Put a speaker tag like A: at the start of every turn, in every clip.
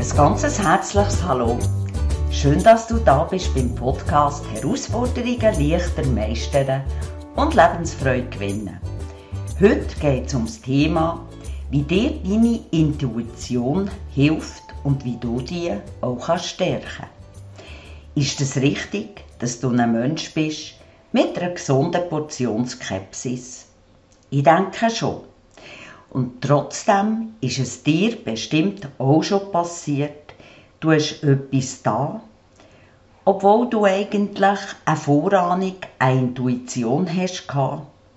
A: Ein ganzes herzliches Hallo. Schön, dass du da bist beim Podcast Herausforderungen leichter meistern und Lebensfreude gewinnen. Heute geht es um das Thema, wie dir deine Intuition hilft und wie du die auch stärken kannst. Ist es richtig, dass du ein Mensch bist mit einer gesunden Portion Skepsis? Ich denke schon. Und trotzdem ist es dir bestimmt auch schon passiert, du hast etwas da, obwohl du eigentlich eine Vorahnung, eine Intuition hast,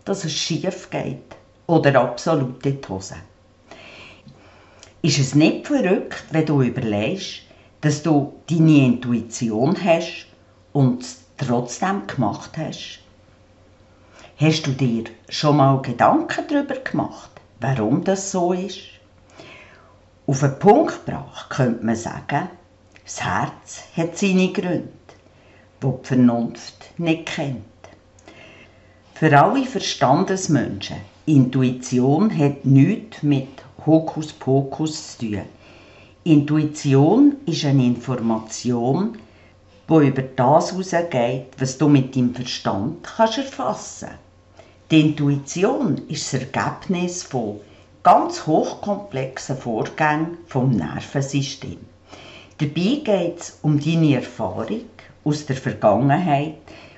A: dass es schief geht oder absolut in Hose. Ist es nicht verrückt, wenn du überlegst, dass du deine Intuition hast und es trotzdem gemacht hast? Hast du dir schon mal Gedanken darüber gemacht? Warum das so ist? Auf den Punkt gebracht könnte man sagen, das Herz hat seine Gründe, die die Vernunft nicht kennt. Für alle Verstandesmenschen, Intuition hat nichts mit Hokuspokus zu tun. Intuition ist eine Information, die über das hinausgeht, was du mit deinem Verstand kannst erfassen kannst. Die Intuition ist das Ergebnis von ganz hochkomplexen Vorgängen vom Nervensystem. Dabei geht es um deine Erfahrung aus der Vergangenheit,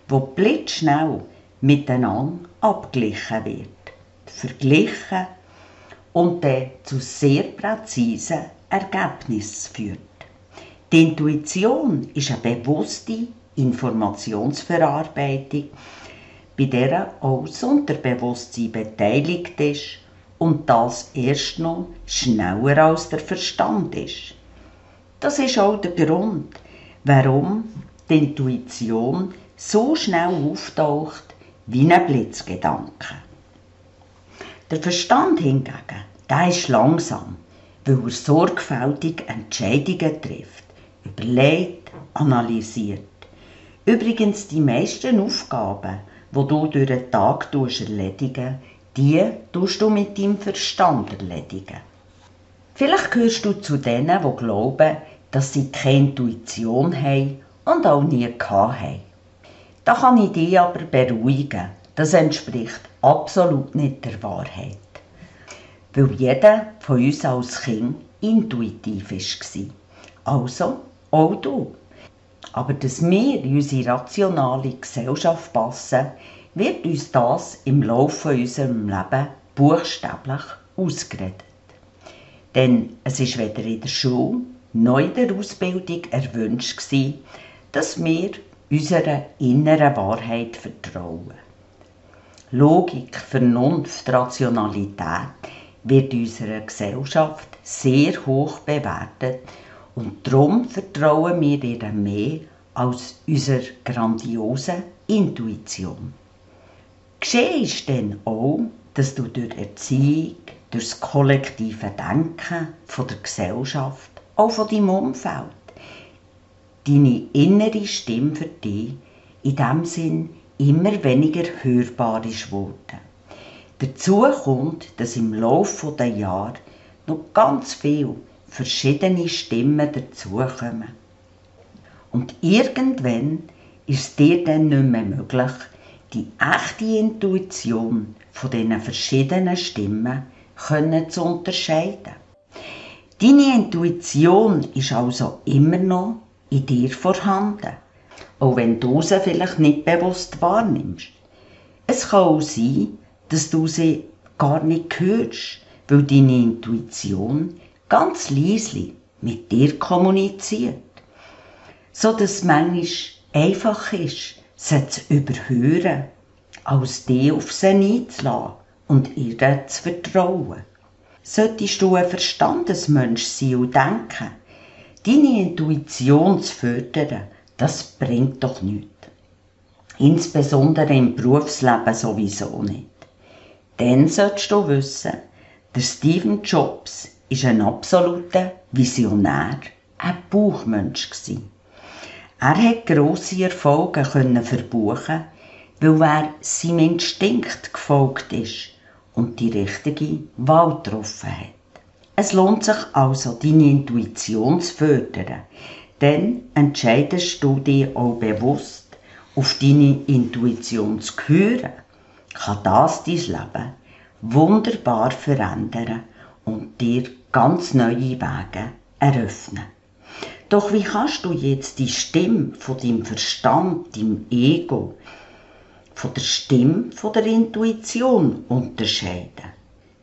A: wo blitzschnell miteinander abgeglichen wird, verglichen und dann zu sehr präzisen Ergebnissen führt. Die Intuition ist eine bewusste Informationsverarbeitung, bei der auch das Unterbewusstsein beteiligt ist und das erst noch schneller als der Verstand ist. Das ist auch der Grund, warum die Intuition so schnell auftaucht wie ein Blitzgedanke. Der Verstand hingegen, der ist langsam, weil er sorgfältig Entscheidungen trifft, überlegt, analysiert. Übrigens die meisten Aufgaben, wo du durch den Tag erledigen die tust du mit deinem Verstand erledigen. Vielleicht gehörst du zu denen, die glauben, dass sie keine Intuition haben und auch nie haben. Da kann ich dich aber beruhigen. Das entspricht absolut nicht der Wahrheit. Weil jeder von uns als Kind intuitiv war. Also auch du. Aber dass wir in unsere rationale Gesellschaft passen, wird uns das im Laufe unseres Lebens buchstäblich ausgeredet. Denn es ist weder in der Schule noch in der Ausbildung erwünscht gewesen, dass wir unserer inneren Wahrheit vertrauen. Logik, Vernunft, Rationalität wird in unserer Gesellschaft sehr hoch bewertet und darum vertrauen wir ihr mehr als unserer grandiosen Intuition. Geschehen ist dann auch, dass du durch Erziehung, durch das kollektive Denken von der Gesellschaft, auch von deinem Umfeld, deine innere Stimme für dich in dem Sinn immer weniger hörbar ist geworden. Dazu kommt, dass im Laufe der Jahre noch ganz viele verschiedene Stimmen dazukommen. Und irgendwann ist dir dann nicht mehr möglich, die echte Intuition von diesen verschiedenen Stimmen zu unterscheiden. Deine Intuition ist also immer noch in dir vorhanden, auch wenn du sie vielleicht nicht bewusst wahrnimmst. Es kann auch sein, dass du sie gar nicht hörst, weil deine Intuition ganz leise mit dir kommuniziert, so dass manchmal einfach ist, sie zu überhören, als die auf sie einzulassen und ihr zu vertrauen. Solltest du ein Verstandesmensch sein und denken, deine Intuition zu fördern, das bringt doch nichts. Insbesondere im Berufsleben sowieso nicht. Dann solltest du wissen, der Stephen Jobs ist ein absoluter Visionär, ein Buchmensch. Er hat grosse Erfolge können verbuchen, weil er seinem Instinkt gefolgt ist und die richtige Wahl getroffen hat. Es lohnt sich also, deine Intuition zu fördern. Dann entscheidest du dich auch bewusst, auf deine Intuition zu hören. Kann das dein Leben wunderbar verändern und dir ganz neue Wege eröffnen. Doch wie kannst du jetzt die Stimme von deinem Verstand, deinem Ego, von der Stimme von der Intuition unterscheiden?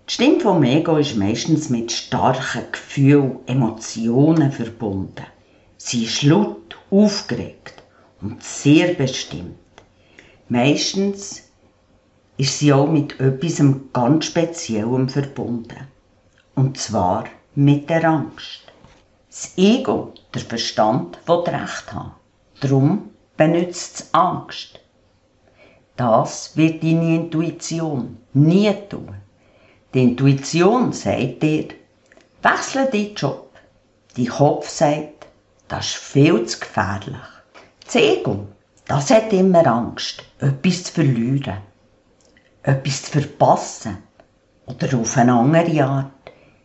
A: Die Stimme vom Ego ist meistens mit starken Gefühlen, Emotionen verbunden. Sie ist laut, aufgeregt und sehr bestimmt. Meistens ist sie auch mit etwas ganz Speziellem verbunden. Und zwar mit der Angst. Das Ego, der Verstand, will Recht haben. Darum benutzt es Angst. Das wird deine Intuition nie tun. Die Intuition sagt dir, wechsle deinen Job. Dein Kopf sagt, das ist viel zu gefährlich. Das Ego, das hat immer Angst, etwas zu verlieren, etwas zu verpassen oder auf eine andere Art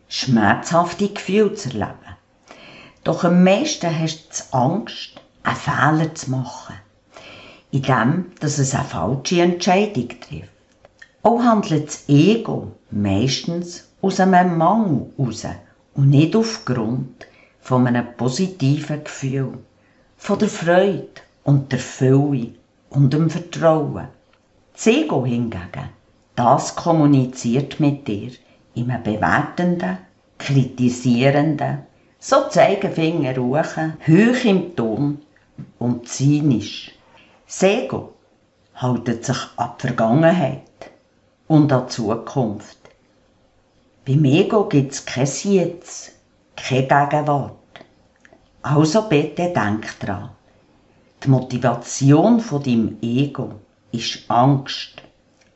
A: schmerzhafte Gefühle zu erleben. Doch am meisten hast du Angst, einen Fehler zu machen, indem dass es eine falsche Entscheidung trifft. Auch handelt das Ego meistens aus einem Mangel heraus und nicht aufgrund von einem positiven Gefühl, von der Freude und der Fülle und dem Vertrauen. Das Ego hingegen, das kommuniziert mit dir in einem bewertenden, kritisierenden, so Zeigefinger ruchen, hoch im Ton und zynisch. Das Ego haltet sich an die Vergangenheit und an die Zukunft. Beim Ego gibt es kein Jetzt, keine Gegenwart. Also bitte denk dran. Die Motivation von deinem Ego ist Angst,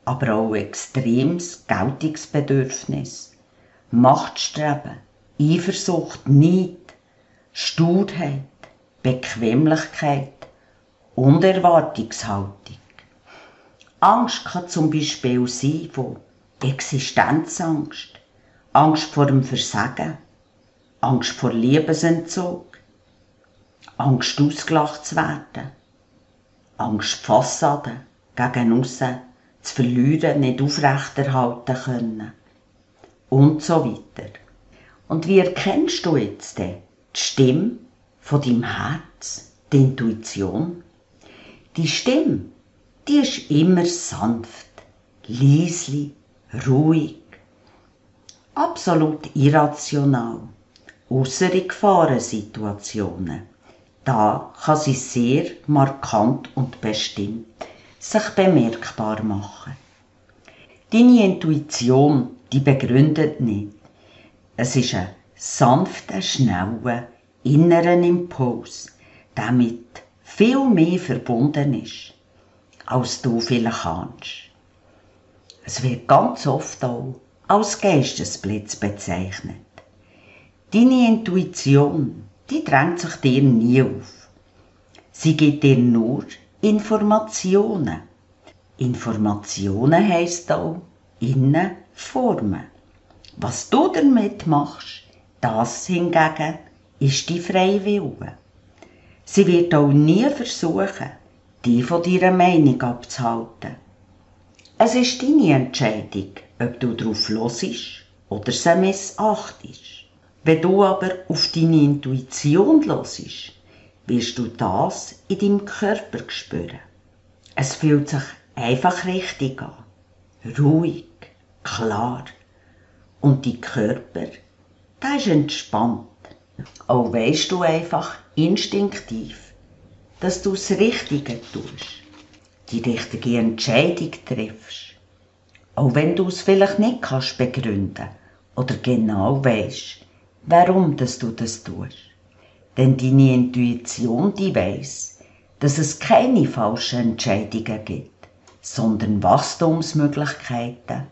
A: aber auch extremes Geltungsbedürfnis, Machtstreben, Eifersucht, Neid, Sturheit, Bequemlichkeit und Erwartungshaltung. Angst kann zum Beispiel sein von Existenzangst, Angst vor dem Versagen, Angst vor Liebesentzug, Angst ausgelacht zu werden, Angst Fassaden gegen aussen zu verlieren, nicht aufrechterhalten können und so weiter. Und wie erkennst du jetzt die Stimme von deinem Herz, die Intuition? Die Stimme die ist immer sanft, leislich, ruhig, absolut irrational, ausser in Gefahrensituationen. Da kann sie sehr markant und bestimmt sich bemerkbar machen. Deine Intuition, die begründet nicht. Es ist ein sanfter, schneller, inneren Impuls, der mit viel mehr verbunden ist als du vielleicht kannst. Es wird ganz oft auch als Geistesblitz bezeichnet. Deine Intuition, die drängt sich dir nie auf. Sie gibt dir nur Informationen. Informationen heisst auch innen formen. Was du damit machst, das hingegen ist die freie. Sie wird auch nie versuchen, die von deiner Meinung abzuhalten. Es ist deine Entscheidung, ob du darauf losisch oder sie missachtest. Wenn du aber auf deine Intuition losisch, wirst du das in deinem Körper spüren. Es fühlt sich einfach richtig an. Ruhig, klar. Und dein Körper, der ist entspannt. Auch weisst du einfach instinktiv, dass du das Richtige tust, die richtige Entscheidung triffst. Auch wenn du es vielleicht nicht kannst begründen oder genau weißt, warum dass du das tust. Denn deine Intuition, die weiß, dass es keine falschen Entscheidungen gibt, sondern Wachstumsmöglichkeiten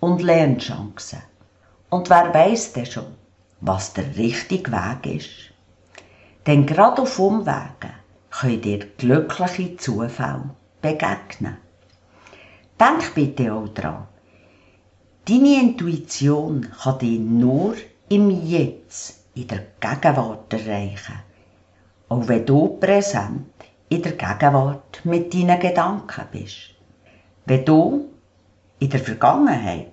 A: und Lernchancen. Und wer weiß denn schon, was der richtige Weg ist? Denn gerade auf Umwegen können dir glückliche Zufälle begegnen. Denk bitte auch daran, deine Intuition kann dich nur im Jetzt, in der Gegenwart erreichen. Auch wenn du präsent in der Gegenwart mit deinen Gedanken bist. Wenn du in der Vergangenheit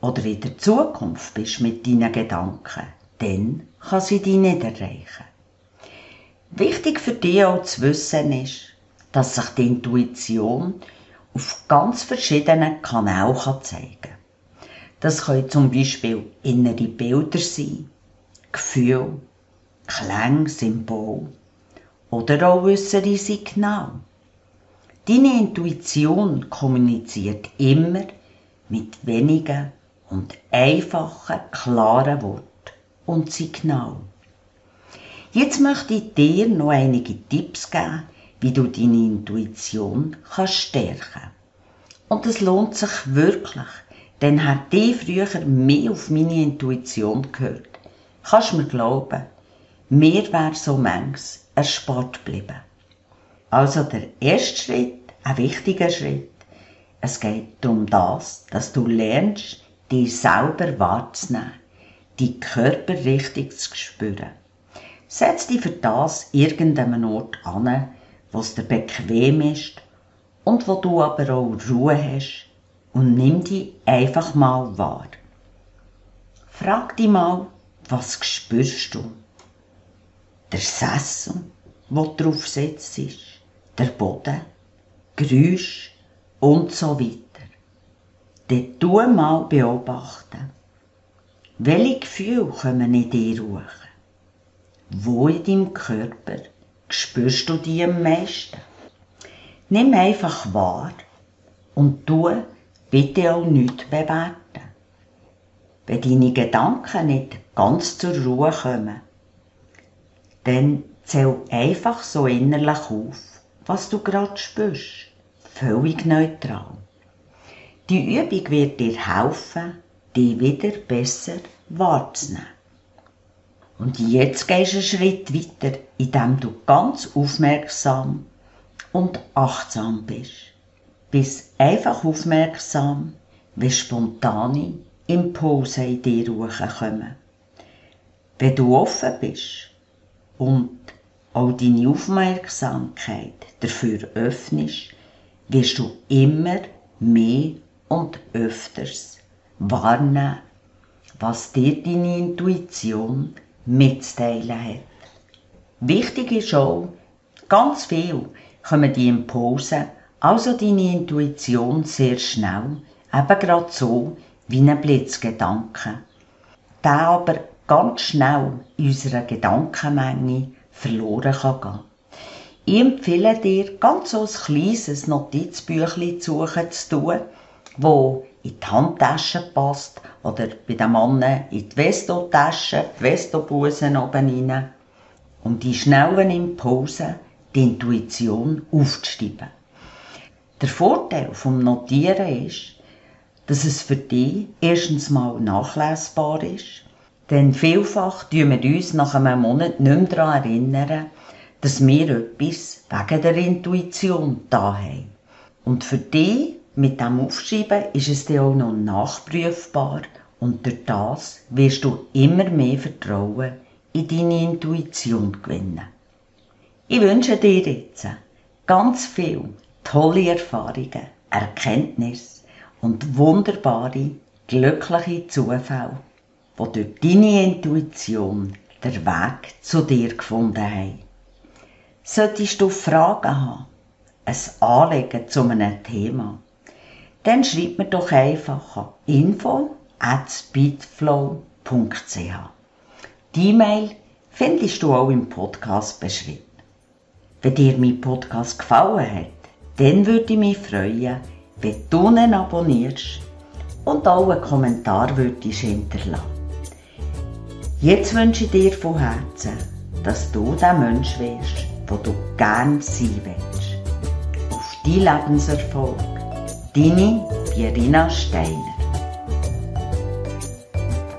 A: oder in der Zukunft bist mit deinen Gedanken, dann kann sie dich nicht erreichen. Wichtig für dich auch zu wissen ist, dass sich die Intuition auf ganz verschiedenen Kanälen zeigen kann. Das können zum Beispiel innere Bilder sein, Gefühle, Klänge, Symbole oder auch äußere Signale. Deine Intuition kommuniziert immer mit wenigen und einfachen, klaren Worten und Signalen. Jetzt möchte ich dir noch einige Tipps geben, wie du deine Intuition kannst stärken Und es lohnt sich wirklich, denn hat ich früher mehr auf meine Intuition gehört. Kannst mir glauben, mir wäre so manches erspart geblieben. Also der erste Schritt, ein wichtiger Schritt, es geht um das, dass du lernst, dich selber wahrzunehmen, die Körper richtig zu spüren. Setz dich für das irgendeinem Ort an, wo es dir bequem ist und wo du aber auch Ruhe hast und nimm dich einfach mal wahr. Frag dich mal, was spürst du? Der Sessel, wo drauf sitzt, der Boden, Geräusch und so weiter. Dann tu mal beobachten. Welche Gefühle kommen in dir hoch? Wo in deinem Körper spürst du die am meisten? Nimm einfach wahr und tu bitte auch nicht bewerten. Wenn deine Gedanken nicht ganz zur Ruhe kommen, dann zähl einfach so innerlich auf, was du gerade spürst. Völlig neutral. Die Übung wird dir helfen, dich wieder besser wahrzunehmen. Und jetzt gehst du einen Schritt weiter, indem du ganz aufmerksam und achtsam bist. Bist einfach aufmerksam, wie spontane Impulse in dir kommen. Wenn du offen bist und auch deine Aufmerksamkeit dafür öffnest, wirst du immer mehr und öfters wahrnehmen, was dir deine Intuition mitzuteilen hat. Wichtig ist auch, ganz viel kommen die Impulse, also deine Intuition sehr schnell, eben gerade so wie ein Blitzgedanke, der aber ganz schnell in unserer Gedankenmenge verloren kann gehen. Ich empfehle dir, ganz so ein kleines Notizbüchlein zu suchen zu tun, wo in die Handtasche passt oder bei den Männern in die Vestotasche, die Vestobusen oben rein, um die schnellen Impulse, die Intuition aufzuschreiben. Der Vorteil vom Notieren ist, dass es für dich erstens mal nachlesbar ist, denn vielfach tun wir uns nach einem Monat nicht mehr daran erinnern, dass wir etwas wegen der Intuition da haben. Und für dich mit dem Aufschreiben ist es dann auch noch nachprüfbar und durch das wirst du immer mehr Vertrauen in deine Intuition gewinnen. Ich wünsche dir jetzt ganz viel tolle Erfahrungen, Erkenntnisse und wunderbare, glückliche Zufälle, die durch deine Intuition den Weg zu dir gefunden haben. Solltest du Fragen haben, ein Anliegen zu einem Thema, dann schreib mir doch einfach an info at speedflow.ch. Die E-Mail findest du auch im Podcast beschrieben. Wenn dir mein Podcast gefallen hat, dann würde ich mich freuen, wenn ihn abonnierst und auch einen Kommentar würdest hinterlassen. Jetzt wünsche ich dir von Herzen, dass du der Mensch wirst, der du gern sein willst. Auf deinen Lebenserfolg Deine Pierina Steiner